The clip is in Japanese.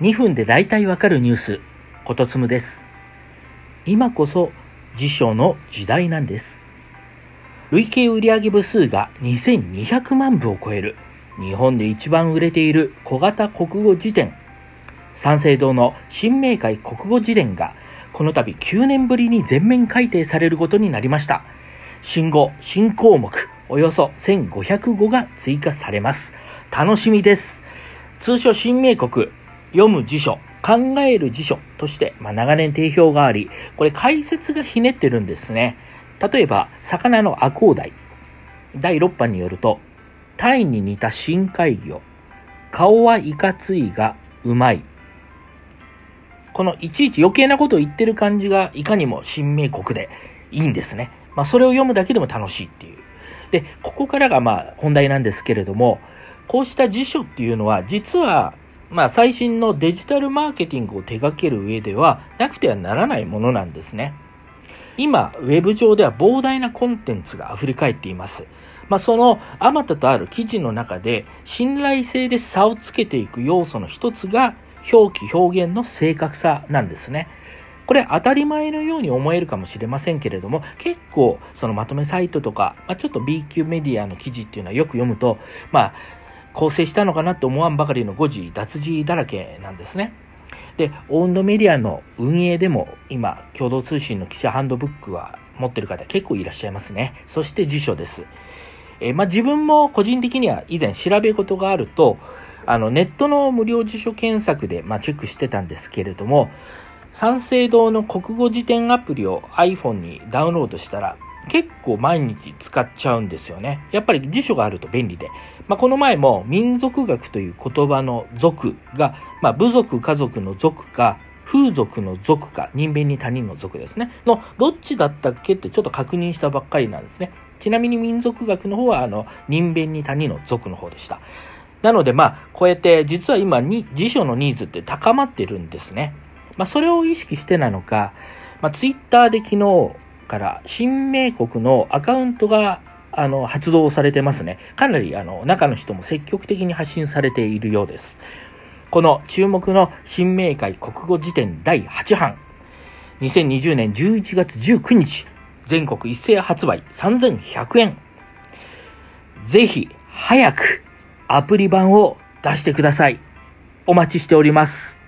2分で大体わかるニュース、ことつむです。今こそ辞書の時代なんです。累計売上部数が2200万部を超える、日本で一番売れている小型国語辞典、三省堂の新明解国語辞典が、この度9年ぶりに全面改訂されることになりました。新語、新項目、およそ1500語が追加されます。楽しみです。通称新明国、読む辞書、考える辞書として、まあ、長年定評があり、これ解説がひねってるんですね。例えば、魚のアコウダイ。第6版によると、タイに似た深海魚。顔はいかついがうまい。このいちいち余計なことを言ってる感じがいかにも新明国でいいんですね。まあそれを読むだけでも楽しいっていう。で、ここからがまあ本題なんですけれども、こうした辞書っていうのは実はまあ最新のデジタルマーケティングを手掛ける上ではなくてはならないものなんですね。今、ウェブ上では膨大なコンテンツが溢れ返っています。まあ、そのあまたとある記事の中で信頼性で差をつけていく要素の一つが表記表現の正確さなんですね。これ当たり前のように思えるかもしれませんけれども、結構そのまとめサイトとか、まあ、ちょっと B 級メディアの記事っていうのはよく読むと、まあ、構成したのかなって思わんばかりの誤字、脱字だらけなんですね。で、オウンドメディアの運営でも今、共同通信の記者ハンドブックは持ってる方結構いらっしゃいますね。そして辞書です。えー、まあ、自分も個人的には以前調べ事があると、あの、ネットの無料辞書検索で、まあ、チェックしてたんですけれども、三省堂の国語辞典アプリを iPhone にダウンロードしたら、結構毎日使っちゃうんですよね。やっぱり辞書があると便利で。まあ、この前も民族学という言葉の族が、まあ、部族家族の族か、風俗の族か、人弁に他人の族ですね。の、どっちだったっけってちょっと確認したばっかりなんですね。ちなみに民族学の方は、あの、人弁に他人の族の方でした。なので、まあ、こうやって実は今に辞書のニーズって高まってるんですね。まあ、それを意識してなのか、まあ、ツイッターで昨日から新明国のアカウントがあの発動されてますね。かなりあの中の人も積極的に発信されているようです。この注目の新明解国語辞典第8版。2020年11月19日、全国一斉発売3100円。ぜひ早くアプリ版を出してください。お待ちしております。